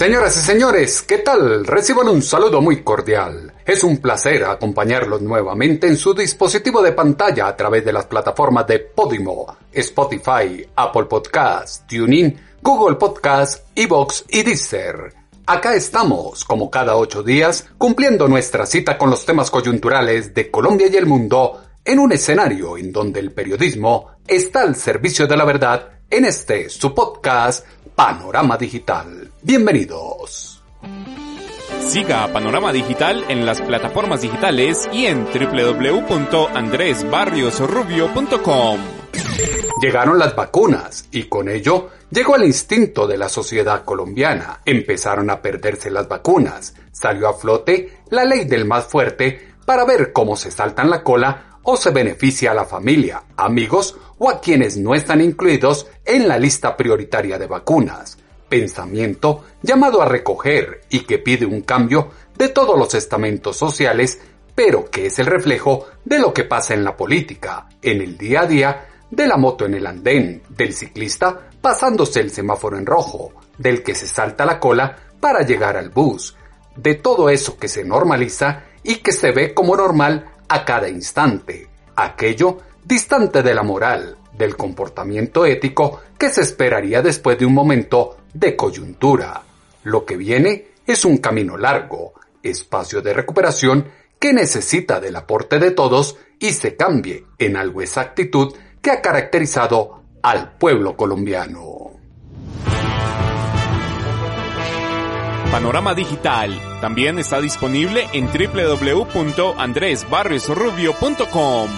Señoras y señores, ¿qué tal? Reciban un saludo muy cordial. Es un placer acompañarlos nuevamente en su dispositivo de pantalla a través de las plataformas de Podimo, Spotify, Apple Podcast, TuneIn, Google Podcast, Evox y Deezer. Acá estamos, como cada ocho días, cumpliendo nuestra cita con los temas coyunturales de Colombia y el mundo en un escenario en donde el periodismo está al servicio de la verdad en este su podcast Panorama Digital. Bienvenidos. Siga Panorama Digital en las plataformas digitales y en www.andresbarriosrubio.com. Llegaron las vacunas y con ello llegó el instinto de la sociedad colombiana. Empezaron a perderse las vacunas. Salió a flote la ley del más fuerte para ver cómo se saltan la cola o se beneficia a la familia, amigos o a quienes no están incluidos en la lista prioritaria de vacunas. Pensamiento llamado a recoger y que pide un cambio de todos los estamentos sociales, pero que es el reflejo de lo que pasa en la política, en el día a día, de la moto en el andén, del ciclista pasándose el semáforo en rojo, del que se salta la cola para llegar al bus, de todo eso que se normaliza y que se ve como normal a cada instante, aquello distante de la moral, del comportamiento ético que se esperaría después de un momento de coyuntura. Lo que viene es un camino largo, espacio de recuperación que necesita del aporte de todos y se cambie en algo esa actitud que ha caracterizado al pueblo colombiano. Panorama Digital. También está disponible en www.andresbarriosrubio.com.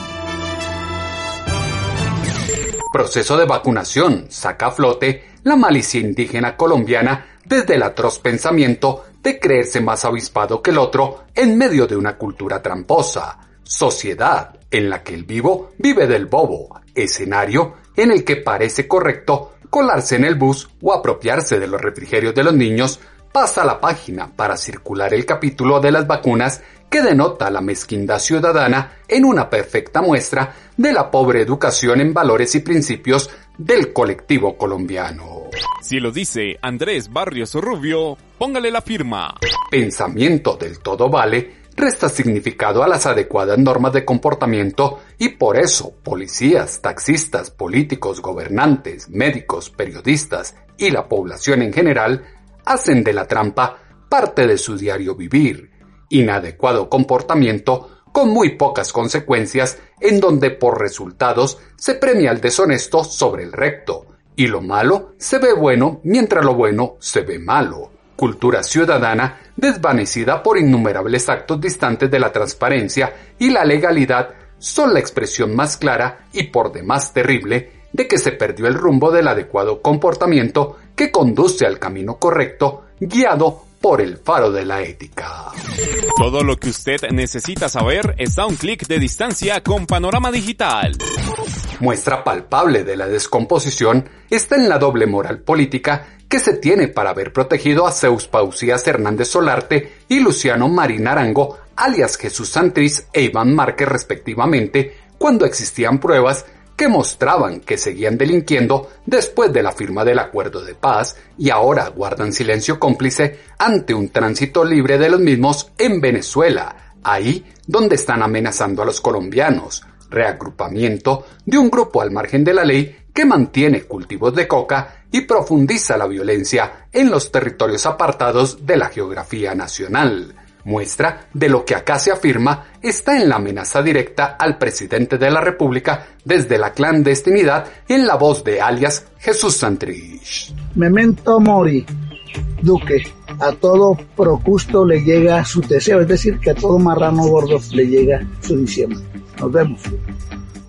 Proceso de vacunación. Saca a flote la malicia indígena colombiana desde el atroz pensamiento de creerse más avispado que el otro en medio de una cultura tramposa, sociedad en la que el vivo vive del bobo, escenario en el que parece correcto colarse en el bus o apropiarse de los refrigerios de los niños, pasa la página para circular el capítulo de las vacunas que denota la mezquindad ciudadana en una perfecta muestra de la pobre educación en valores y principios del colectivo colombiano. Si lo dice Andrés Barrios Rubio, póngale la firma. Pensamiento del todo vale resta significado a las adecuadas normas de comportamiento y por eso policías, taxistas, políticos, gobernantes, médicos, periodistas y la población en general hacen de la trampa parte de su diario vivir, inadecuado comportamiento con muy pocas consecuencias en donde por resultados se premia el deshonesto sobre el recto y lo malo se ve bueno mientras lo bueno se ve malo. Cultura ciudadana desvanecida por innumerables actos distantes de la transparencia y la legalidad son la expresión más clara y por demás terrible de que se perdió el rumbo del adecuado comportamiento que conduce al camino correcto, guiado por el faro de la ética. Todo lo que usted necesita saber está a un clic de distancia con Panorama Digital. Muestra palpable de la descomposición está en la doble moral política que se tiene para haber protegido a Zeus Pausías Hernández Solarte y Luciano Marín Arango, alias Jesús Santriz e Iván Márquez respectivamente, cuando existían pruebas que mostraban que seguían delinquiendo después de la firma del acuerdo de paz y ahora guardan silencio cómplice ante un tránsito libre de los mismos en Venezuela, ahí donde están amenazando a los colombianos, reagrupamiento de un grupo al margen de la ley que mantiene cultivos de coca y profundiza la violencia en los territorios apartados de la geografía nacional. Muestra de lo que acá se afirma está en la amenaza directa al presidente de la República desde la clandestinidad en la voz de alias Jesús Santrich. Memento mori, Duque. A todo procusto le llega su deseo, es decir, que a todo marrano gordo le llega su diciembre. Nos vemos.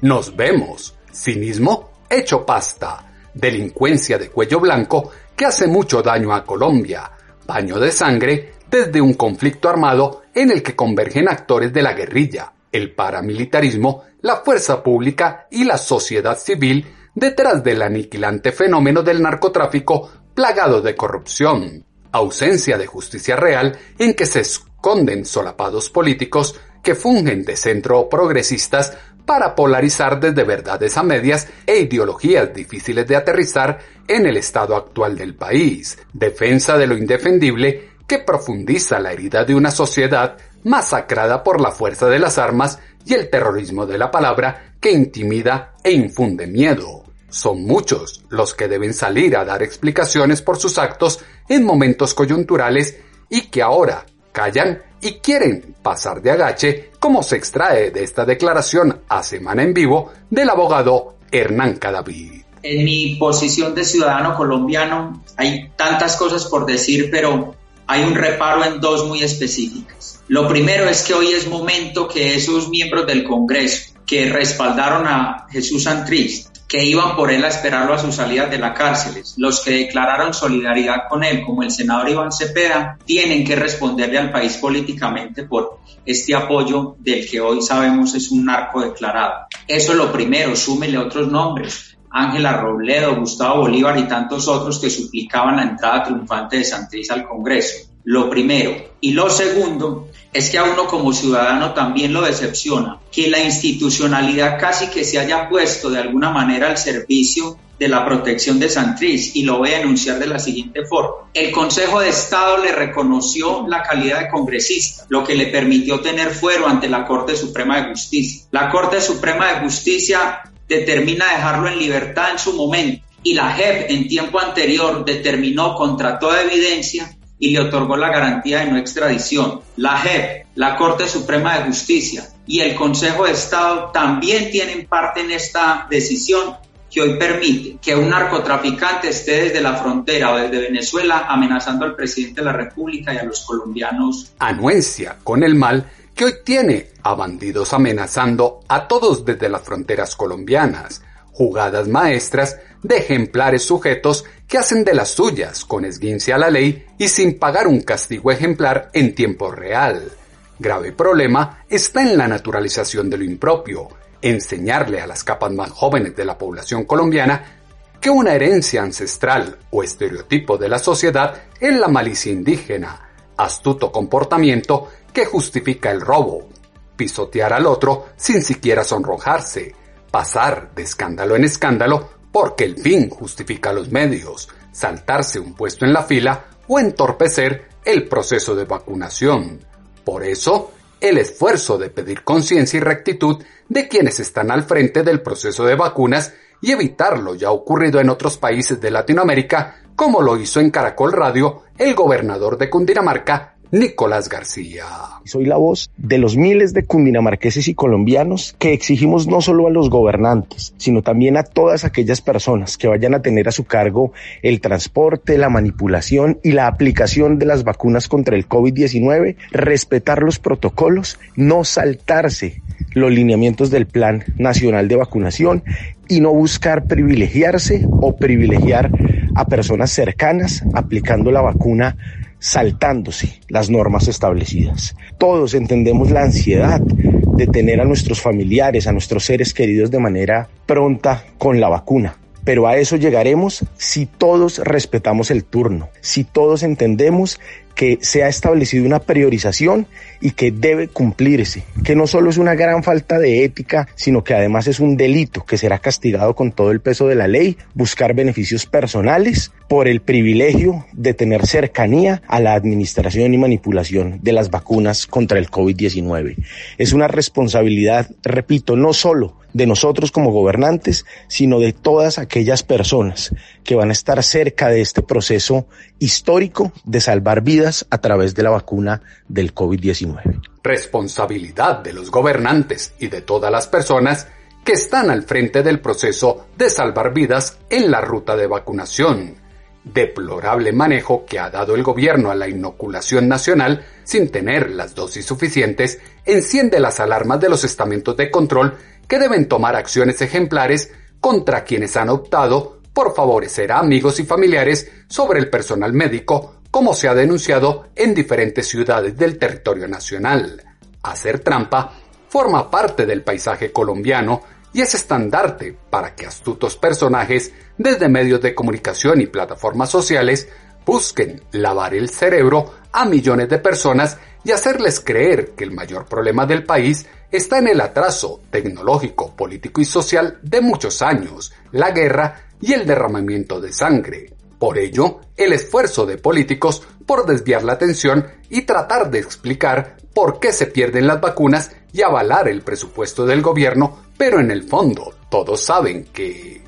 Nos vemos. Cinismo hecho pasta. Delincuencia de cuello blanco que hace mucho daño a Colombia baño de sangre desde un conflicto armado en el que convergen actores de la guerrilla, el paramilitarismo, la fuerza pública y la sociedad civil detrás del aniquilante fenómeno del narcotráfico plagado de corrupción, ausencia de justicia real en que se esconden solapados políticos que fungen de centro progresistas para polarizar desde verdades a medias e ideologías difíciles de aterrizar en el estado actual del país, defensa de lo indefendible que profundiza la herida de una sociedad masacrada por la fuerza de las armas y el terrorismo de la palabra que intimida e infunde miedo. Son muchos los que deben salir a dar explicaciones por sus actos en momentos coyunturales y que ahora callan y quieren pasar de agache, como se extrae de esta declaración a Semana en Vivo del abogado Hernán Cadavid. En mi posición de ciudadano colombiano hay tantas cosas por decir, pero hay un reparo en dos muy específicas. Lo primero es que hoy es momento que esos miembros del Congreso que respaldaron a Jesús Santrich, que iban por él a esperarlo a su salida de la cárcel, los que declararon solidaridad con él, como el senador Iván Cepeda, tienen que responderle al país políticamente por este apoyo del que hoy sabemos es un narco declarado. Eso es lo primero, súmele otros nombres. Ángela Robledo, Gustavo Bolívar y tantos otros que suplicaban la entrada triunfante de Santriz al Congreso. Lo primero. Y lo segundo es que a uno como ciudadano también lo decepciona que la institucionalidad casi que se haya puesto de alguna manera al servicio de la protección de Santriz y lo voy a enunciar de la siguiente forma. El Consejo de Estado le reconoció la calidad de congresista, lo que le permitió tener fuero ante la Corte Suprema de Justicia. La Corte Suprema de Justicia determina dejarlo en libertad en su momento y la JEP en tiempo anterior determinó contra toda evidencia y le otorgó la garantía de no extradición. La JEP, la Corte Suprema de Justicia y el Consejo de Estado también tienen parte en esta decisión que hoy permite que un narcotraficante esté desde la frontera o desde Venezuela amenazando al presidente de la República y a los colombianos. Anuencia con el mal que hoy tiene a bandidos amenazando a todos desde las fronteras colombianas, jugadas maestras de ejemplares sujetos que hacen de las suyas con esguince a la ley y sin pagar un castigo ejemplar en tiempo real. Grave problema está en la naturalización de lo impropio, enseñarle a las capas más jóvenes de la población colombiana que una herencia ancestral o estereotipo de la sociedad es la malicia indígena, astuto comportamiento que justifica el robo, pisotear al otro sin siquiera sonrojarse, pasar de escándalo en escándalo porque el fin justifica los medios, saltarse un puesto en la fila o entorpecer el proceso de vacunación. Por eso, el esfuerzo de pedir conciencia y rectitud de quienes están al frente del proceso de vacunas y evitar lo ya ocurrido en otros países de Latinoamérica, como lo hizo en Caracol Radio el gobernador de Cundinamarca, Nicolás García. Soy la voz de los miles de cundinamarqueses y colombianos que exigimos no solo a los gobernantes, sino también a todas aquellas personas que vayan a tener a su cargo el transporte, la manipulación y la aplicación de las vacunas contra el COVID-19, respetar los protocolos, no saltarse los lineamientos del Plan Nacional de Vacunación y no buscar privilegiarse o privilegiar a personas cercanas aplicando la vacuna saltándose las normas establecidas. Todos entendemos la ansiedad de tener a nuestros familiares, a nuestros seres queridos de manera pronta con la vacuna. Pero a eso llegaremos si todos respetamos el turno, si todos entendemos que se ha establecido una priorización y que debe cumplirse, que no solo es una gran falta de ética, sino que además es un delito que será castigado con todo el peso de la ley, buscar beneficios personales por el privilegio de tener cercanía a la administración y manipulación de las vacunas contra el COVID-19. Es una responsabilidad, repito, no solo de nosotros como gobernantes, sino de todas aquellas personas que van a estar cerca de este proceso histórico de salvar vidas a través de la vacuna del COVID-19. Responsabilidad de los gobernantes y de todas las personas que están al frente del proceso de salvar vidas en la ruta de vacunación. Deplorable manejo que ha dado el gobierno a la inoculación nacional sin tener las dosis suficientes enciende las alarmas de los estamentos de control que deben tomar acciones ejemplares contra quienes han optado por favorecer a amigos y familiares sobre el personal médico como se ha denunciado en diferentes ciudades del territorio nacional. Hacer trampa forma parte del paisaje colombiano y es estandarte para que astutos personajes desde medios de comunicación y plataformas sociales busquen lavar el cerebro a millones de personas y hacerles creer que el mayor problema del país está en el atraso tecnológico, político y social de muchos años, la guerra y el derramamiento de sangre. Por ello, el esfuerzo de políticos por desviar la atención y tratar de explicar por qué se pierden las vacunas y avalar el presupuesto del gobierno, pero en el fondo todos saben que...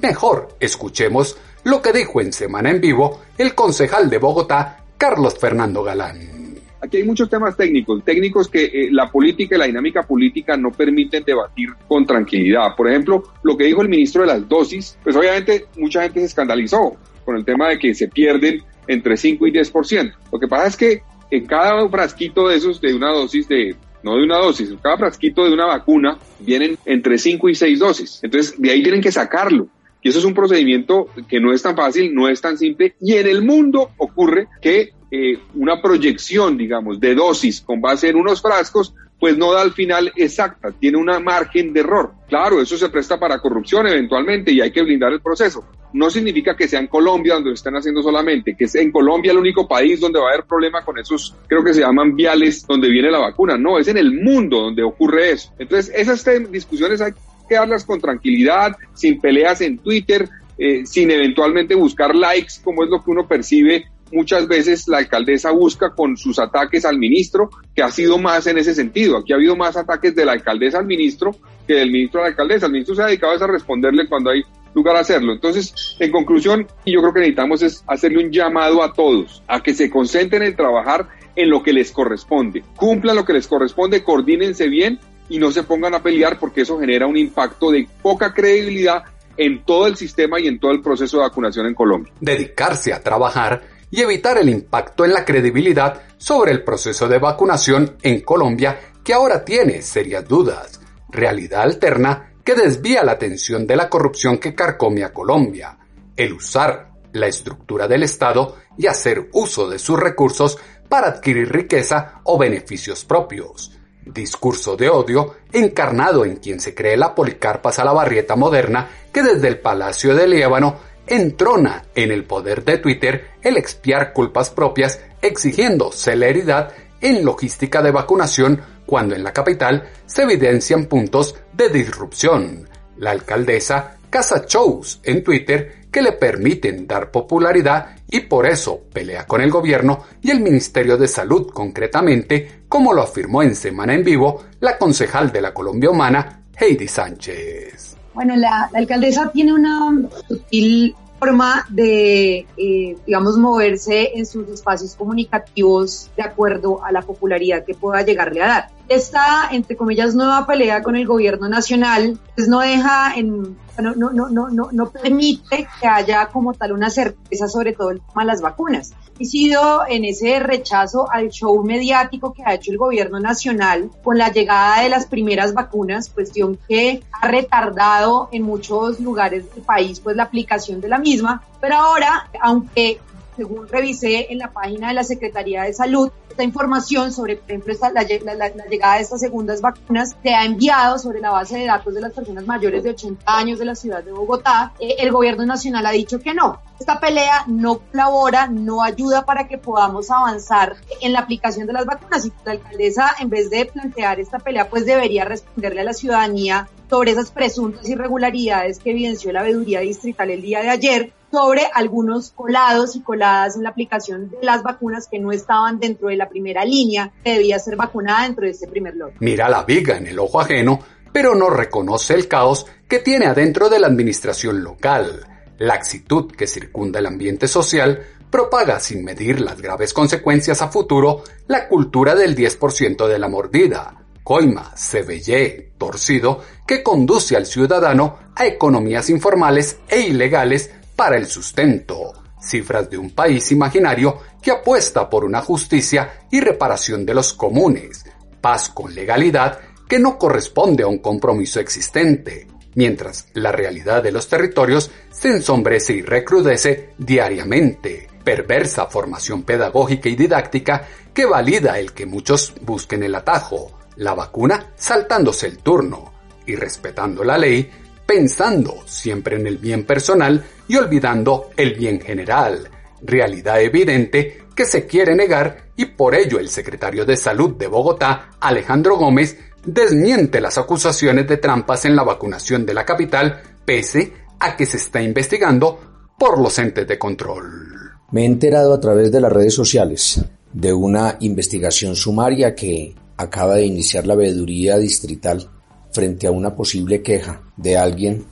Mejor escuchemos lo que dijo en Semana en Vivo el concejal de Bogotá, Carlos Fernando Galán. Aquí hay muchos temas técnicos, técnicos que eh, la política y la dinámica política no permiten debatir con tranquilidad. Por ejemplo, lo que dijo el ministro de las dosis, pues obviamente mucha gente se escandalizó con el tema de que se pierden entre 5 y 10%. Lo que pasa es que en cada frasquito de esos, de una dosis de, no de una dosis, cada frasquito de una vacuna vienen entre 5 y 6 dosis. Entonces, de ahí tienen que sacarlo. Y eso es un procedimiento que no es tan fácil, no es tan simple. Y en el mundo ocurre que eh, una proyección, digamos, de dosis con base en unos frascos, pues no da al final exacta, tiene una margen de error. Claro, eso se presta para corrupción eventualmente y hay que blindar el proceso. No significa que sea en Colombia donde lo están haciendo solamente, que es en Colombia el único país donde va a haber problema con esos, creo que se llaman viales donde viene la vacuna. No, es en el mundo donde ocurre eso. Entonces, esas discusiones hay que darlas con tranquilidad, sin peleas en Twitter, eh, sin eventualmente buscar likes, como es lo que uno percibe. Muchas veces la alcaldesa busca con sus ataques al ministro, que ha sido más en ese sentido. Aquí ha habido más ataques de la alcaldesa al ministro que del ministro a la alcaldesa. El ministro se ha dedicado a responderle cuando hay lugar a hacerlo. Entonces, en conclusión, yo creo que necesitamos es hacerle un llamado a todos, a que se concentren en trabajar en lo que les corresponde, cumplan lo que les corresponde, coordínense bien y no se pongan a pelear porque eso genera un impacto de poca credibilidad en todo el sistema y en todo el proceso de vacunación en Colombia. Dedicarse a trabajar y evitar el impacto en la credibilidad sobre el proceso de vacunación en Colombia que ahora tiene serias dudas. Realidad alterna que desvía la atención de la corrupción que carcome a Colombia. El usar la estructura del Estado y hacer uso de sus recursos para adquirir riqueza o beneficios propios discurso de odio encarnado en quien se cree la Policarpa Salabarrieta moderna que desde el Palacio de Líbano entrona en el poder de Twitter el expiar culpas propias exigiendo celeridad en logística de vacunación cuando en la capital se evidencian puntos de disrupción. La alcaldesa caza shows en Twitter que le permiten dar popularidad y por eso pelea con el gobierno y el Ministerio de Salud concretamente, como lo afirmó en Semana en Vivo la concejal de la Colombia Humana, Heidi Sánchez. Bueno, la, alcaldesa tiene una sutil forma de, eh, digamos, moverse en sus espacios comunicativos de acuerdo a la popularidad que pueda llegarle a dar. Esta, entre comillas, nueva pelea con el gobierno nacional, pues no deja en no, no, no, no, no permite que haya como tal una certeza sobre todo el tema de las vacunas. Sido en ese rechazo al show mediático que ha hecho el gobierno nacional con la llegada de las primeras vacunas, cuestión que ha retardado en muchos lugares del país pues la aplicación de la misma. Pero ahora, aunque según revisé en la página de la Secretaría de Salud, esta información sobre, por ejemplo, la, llegada de estas segundas vacunas se ha enviado sobre la base de datos de las personas mayores de 80 años de la ciudad de Bogotá. Eh, el gobierno nacional ha dicho que no. Esta pelea no colabora, no ayuda para que podamos avanzar en la aplicación de las vacunas. Y la alcaldesa, en vez de plantear esta pelea, pues debería responderle a la ciudadanía sobre esas presuntas irregularidades que evidenció la veeduría distrital el día de ayer sobre algunos colados y coladas en la aplicación de las vacunas que no estaban dentro de la primera línea que debía ser vacunada dentro de este primer lote. Mira la viga en el ojo ajeno, pero no reconoce el caos que tiene adentro de la administración local. La actitud que circunda el ambiente social propaga sin medir las graves consecuencias a futuro la cultura del 10% de la mordida, coima, cebellé, torcido, que conduce al ciudadano a economías informales e ilegales para el sustento, cifras de un país imaginario que apuesta por una justicia y reparación de los comunes, paz con legalidad que no corresponde a un compromiso existente, mientras la realidad de los territorios se ensombrece y recrudece diariamente. perversa formación pedagógica y didáctica que valida el que muchos busquen el atajo, la vacuna saltándose el turno y respetando la ley, pensando siempre en el bien personal y olvidando el bien general, realidad evidente que se quiere negar y por ello el secretario de Salud de Bogotá, Alejandro Gómez, desmiente las acusaciones de trampas en la vacunación de la capital, pese a que se está investigando por los entes de control. Me he enterado a través de las redes sociales de una investigación sumaria que acaba de iniciar la veeduría distrital frente a una posible queja de alguien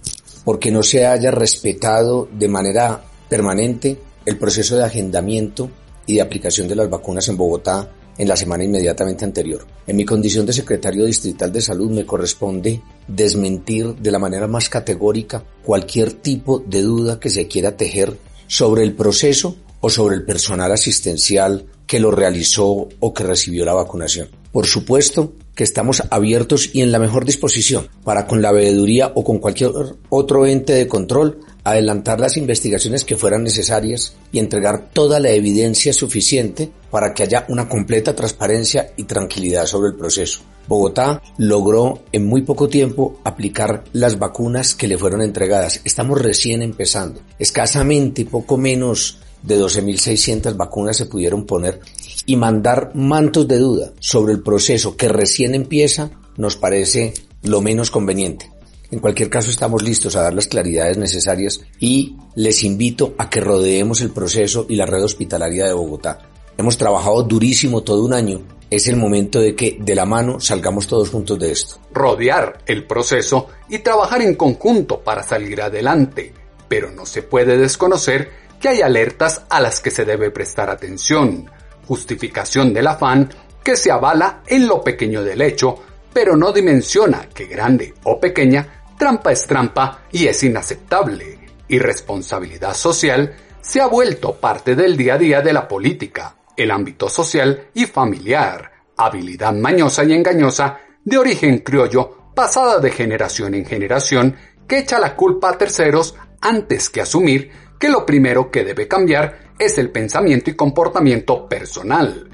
porque no se haya respetado de manera permanente el proceso de agendamiento y de aplicación de las vacunas en Bogotá en la semana inmediatamente anterior. En mi condición de secretario distrital de salud me corresponde desmentir de la manera más categórica cualquier tipo de duda que se quiera tejer sobre el proceso o sobre el personal asistencial que lo realizó o que recibió la vacunación. Por supuesto que estamos abiertos y en la mejor disposición para con la veeduría o con cualquier otro ente de control adelantar las investigaciones que fueran necesarias y entregar toda la evidencia suficiente para que haya una completa transparencia y tranquilidad sobre el proceso. Bogotá logró en muy poco tiempo aplicar las vacunas que le fueron entregadas. Estamos recién empezando. Escasamente poco menos de 12.600 vacunas se pudieron poner y mandar mantos de duda sobre el proceso que recién empieza nos parece lo menos conveniente. En cualquier caso estamos listos a dar las claridades necesarias y les invito a que rodeemos el proceso y la red hospitalaria de Bogotá. Hemos trabajado durísimo todo un año. Es el momento de que de la mano salgamos todos juntos de esto. Rodear el proceso y trabajar en conjunto para salir adelante. Pero no se puede desconocer que hay alertas a las que se debe prestar atención. Justificación del afán que se avala en lo pequeño del hecho, pero no dimensiona que grande o pequeña Trampa es trampa y es inaceptable. Irresponsabilidad social se ha vuelto parte del día a día de la política, el ámbito social y familiar, habilidad mañosa y engañosa de origen criollo pasada de generación en generación que echa la culpa a terceros antes que asumir que lo primero que debe cambiar es el pensamiento y comportamiento personal.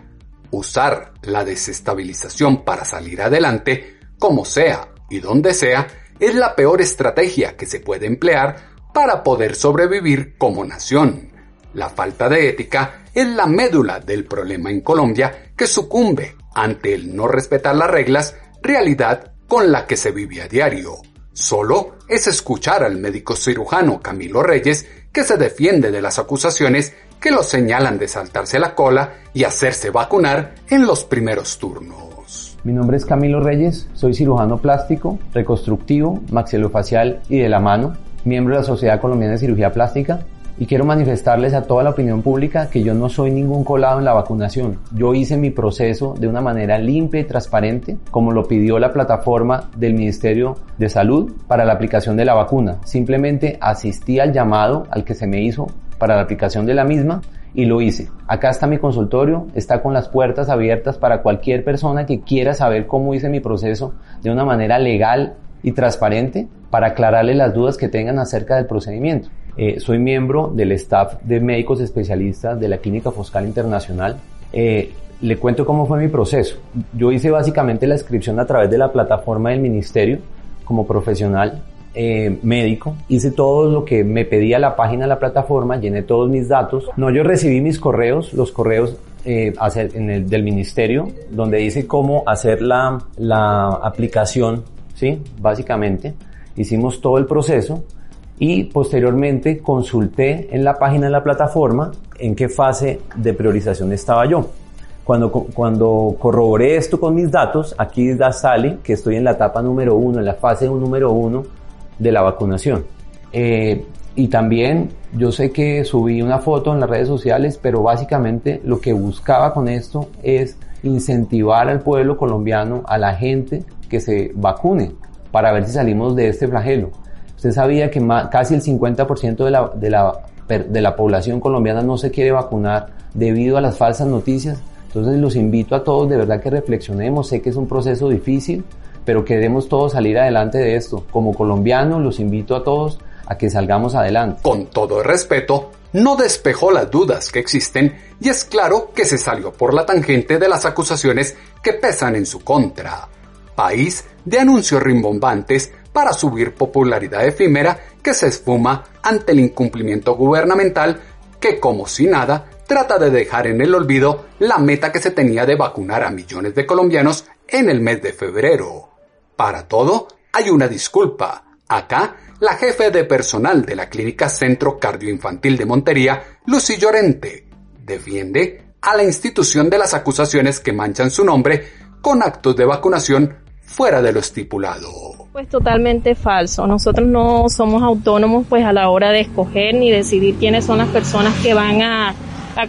Usar la desestabilización para salir adelante, como sea y donde sea, es la peor estrategia que se puede emplear para poder sobrevivir como nación. La falta de ética es la médula del problema en Colombia que sucumbe ante el no respetar las reglas, realidad con la que se vive a diario. Solo es escuchar al médico cirujano Camilo Reyes que se defiende de las acusaciones que lo señalan de saltarse la cola y hacerse vacunar en los primeros turnos. Mi nombre es Camilo Reyes, soy cirujano plástico, reconstructivo, maxilofacial y de la mano, miembro de la Sociedad Colombiana de Cirugía Plástica y quiero manifestarles a toda la opinión pública que yo no soy ningún colado en la vacunación. Yo hice mi proceso de una manera limpia y transparente, como lo pidió la plataforma del Ministerio de Salud para la aplicación de la vacuna. Simplemente asistí al llamado al que se me hizo para la aplicación de la misma y lo hice. Acá está mi consultorio, está con las puertas abiertas para cualquier persona que quiera saber cómo hice mi proceso de una manera legal y transparente para aclararle las dudas que tengan acerca del procedimiento. Eh, soy miembro del staff de médicos especialistas de la Clínica Foscal Internacional. Eh, le cuento cómo fue mi proceso. Yo hice básicamente la inscripción a través de la plataforma del ministerio como profesional eh, médico, hice todo lo que me pedía la página de la plataforma, llené todos mis datos. No, yo recibí mis correos, los correos del ministerio, donde dice cómo hacer la, la aplicación, ¿sí? Básicamente. Hicimos todo el proceso y posteriormente consulté en la página de la plataforma en qué fase de priorización estaba yo. Cuando, cuando corroboré esto con mis datos, aquí ya sale que estoy en la etapa número uno, en la fase número uno de la vacunación. Eh, y también yo sé que subí una foto en las redes sociales, pero básicamente lo que buscaba con esto es incentivar al pueblo colombiano, a la gente que se vacune para ver si salimos de este flagelo. Usted sabía que casi el 50% de la, de, la, de la población colombiana no se quiere vacunar debido a las falsas noticias. Entonces los invito a todos de verdad que reflexionemos. Sé que es un proceso difícil, pero queremos todos salir adelante de esto. Como colombiano, los invito a todos a que salgamos adelante. Con todo el respeto, no despejó las dudas que existen y es claro que se salió por la tangente de las acusaciones que pesan en su contra. País de anuncios rimbombantes para subir popularidad efímera que se esfuma ante el incumplimiento gubernamental que como si nada trata de dejar en el olvido la meta que se tenía de vacunar a millones de colombianos en el mes de febrero. Para todo hay una disculpa. Acá, la jefe de personal de la Clínica Centro Cardioinfantil de Montería, Lucy Llorente, defiende a la institución de las acusaciones que manchan su nombre con actos de vacunación fuera de lo estipulado. Pues totalmente falso. Nosotros no somos autónomos pues a la hora de escoger ni decidir quiénes son las personas que van a,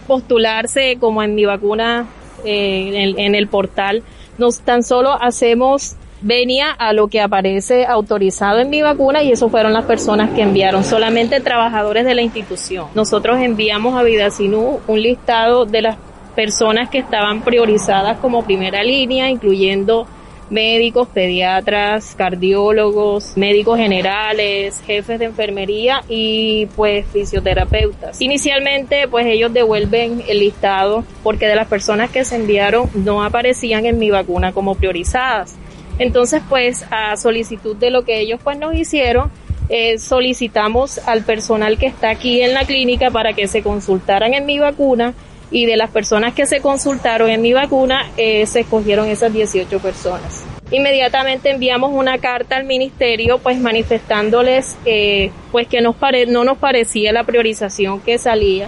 postularse como en mi vacuna eh, en, el portal. Nos tan solo hacemos venía a lo que aparece autorizado en mi vacuna y eso fueron las personas que enviaron, solamente trabajadores de la institución. Nosotros enviamos a Vidacinú un listado de las personas que estaban priorizadas como primera línea, incluyendo médicos, pediatras, cardiólogos, médicos generales, jefes de enfermería y pues fisioterapeutas. Inicialmente pues ellos devuelven el listado porque de las personas que se enviaron no aparecían en mi vacuna como priorizadas. Entonces pues a solicitud de lo que ellos pues nos hicieron, eh, solicitamos al personal que está aquí en la clínica para que se consultaran en mi vacuna y de las personas que se consultaron en mi vacuna, eh, se escogieron esas 18 personas. Inmediatamente enviamos una carta al ministerio, pues manifestándoles eh, pues que no nos parecía la priorización que salía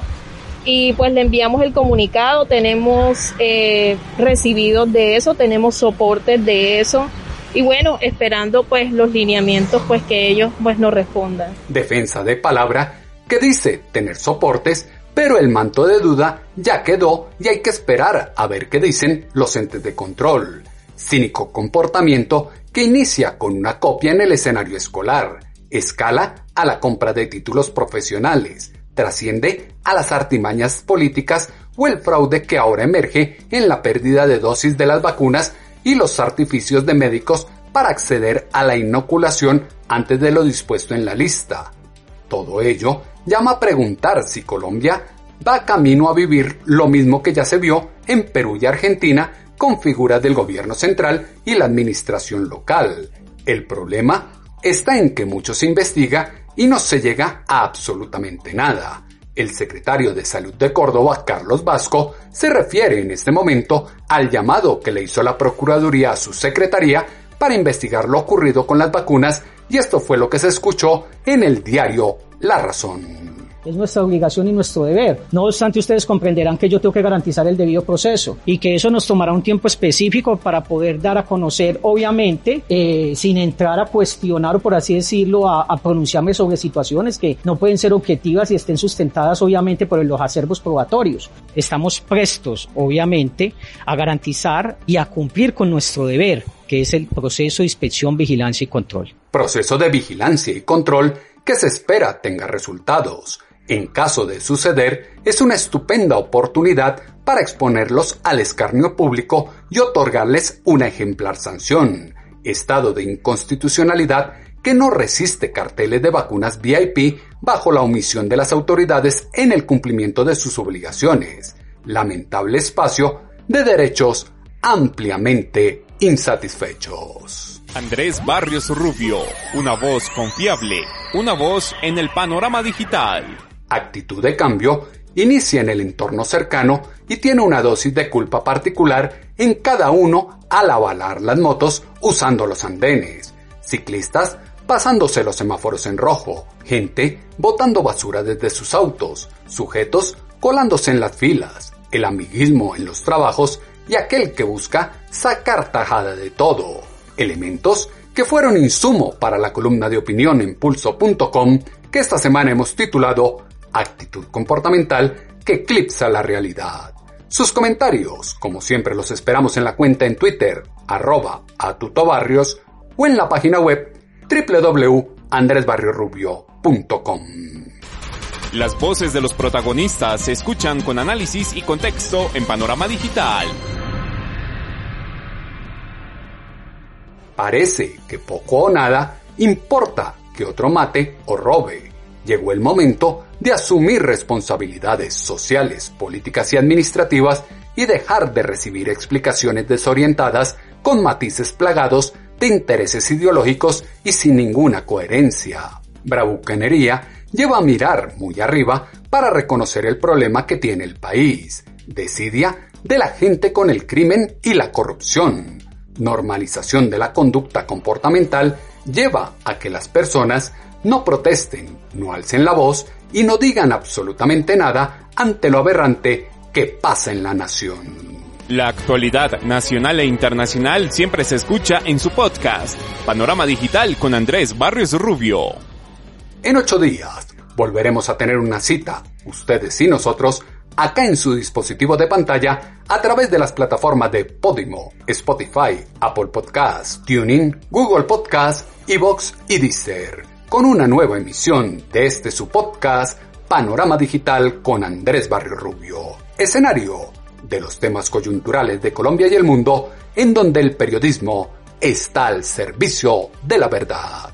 y pues le enviamos el comunicado, tenemos eh, recibidos de eso, tenemos soportes de eso y bueno, esperando pues los lineamientos pues que ellos pues nos respondan. Defensa de palabra que dice tener soportes pero el manto de duda ya quedó y hay que esperar a ver qué dicen los entes de control. Cínico comportamiento que inicia con una copia en el escenario escolar, escala a la compra de títulos profesionales, trasciende a las artimañas políticas o el fraude que ahora emerge en la pérdida de dosis de las vacunas y los artificios de médicos para acceder a la inoculación antes de lo dispuesto en la lista. Todo ello llama a preguntar si Colombia va camino a vivir lo mismo que ya se vio en Perú y Argentina con figuras del gobierno central y la administración local. El problema está en que mucho se investiga y no se llega a absolutamente nada. El secretario de Salud de Córdoba, Carlos Vasco, se refiere en este momento al llamado que le hizo la Procuraduría a su secretaría para investigar lo ocurrido con las vacunas y esto fue lo que se escuchó en el diario La Razón. Es nuestra obligación y nuestro deber. No obstante, ustedes comprenderán que yo tengo que garantizar el debido proceso y que eso nos tomará un tiempo específico para poder dar a conocer, obviamente, eh, sin entrar a cuestionar o por así decirlo, a, a, pronunciarme sobre situaciones que no pueden ser objetivas y estén sustentadas, obviamente, por los acervos probatorios. Estamos prestos, obviamente, a garantizar y a cumplir con nuestro deber, que es el proceso de inspección, vigilancia y control. Proceso de vigilancia y control que se espera tenga resultados en caso de suceder, es una estupenda oportunidad para exponerlos al escarnio público y otorgarles una ejemplar sanción, estado de inconstitucionalidad que no resiste carteles de vacunas VIP bajo la omisión de las autoridades en el cumplimiento de sus obligaciones, lamentable espacio de derechos ampliamente insatisfechos. Andrés Barrios Rubio, una voz confiable, una voz en el panorama digital actitud de cambio, inicia en el entorno cercano y tiene una dosis de culpa particular en cada uno al avalar las motos usando los andenes, ciclistas pasándose los semáforos en rojo, gente botando basura desde sus autos, sujetos colándose en las filas, el amiguismo en los trabajos y aquel que busca sacar tajada de todo, elementos que fueron insumo para la columna de opinión en pulso.com que esta semana hemos titulado actitud comportamental que eclipsa la realidad. Sus comentarios, como siempre, los esperamos en la cuenta en Twitter, arroba a tutobarrios, o en la página web www.andresbarriorubio.com. Las voces de los protagonistas se escuchan con análisis y contexto en Panorama Digital. Parece que poco o nada importa que otro mate o robe. Llegó el momento de asumir responsabilidades sociales, políticas y administrativas y dejar de recibir explicaciones desorientadas con matices plagados de intereses ideológicos y sin ninguna coherencia. Bravucanería lleva a mirar muy arriba para reconocer el problema que tiene el país. Decidia de la gente con el crimen y la corrupción. Normalización de la conducta comportamental lleva a que las personas no protesten, no alcen la voz y no digan absolutamente nada ante lo aberrante que pasa en la nación. La actualidad nacional e internacional siempre se escucha en su podcast, Panorama Digital con Andrés Barrios Rubio. En ocho días volveremos a tener una cita, ustedes y nosotros, acá en su dispositivo de pantalla a través de las plataformas de Podimo, Spotify, Apple Podcasts, Tuning, Google Podcasts, Evox y Deezer, con una nueva emisión de este su podcast Panorama Digital con Andrés Barrio Rubio. Escenario de los temas coyunturales de Colombia y el mundo, en donde el periodismo está al servicio de la verdad.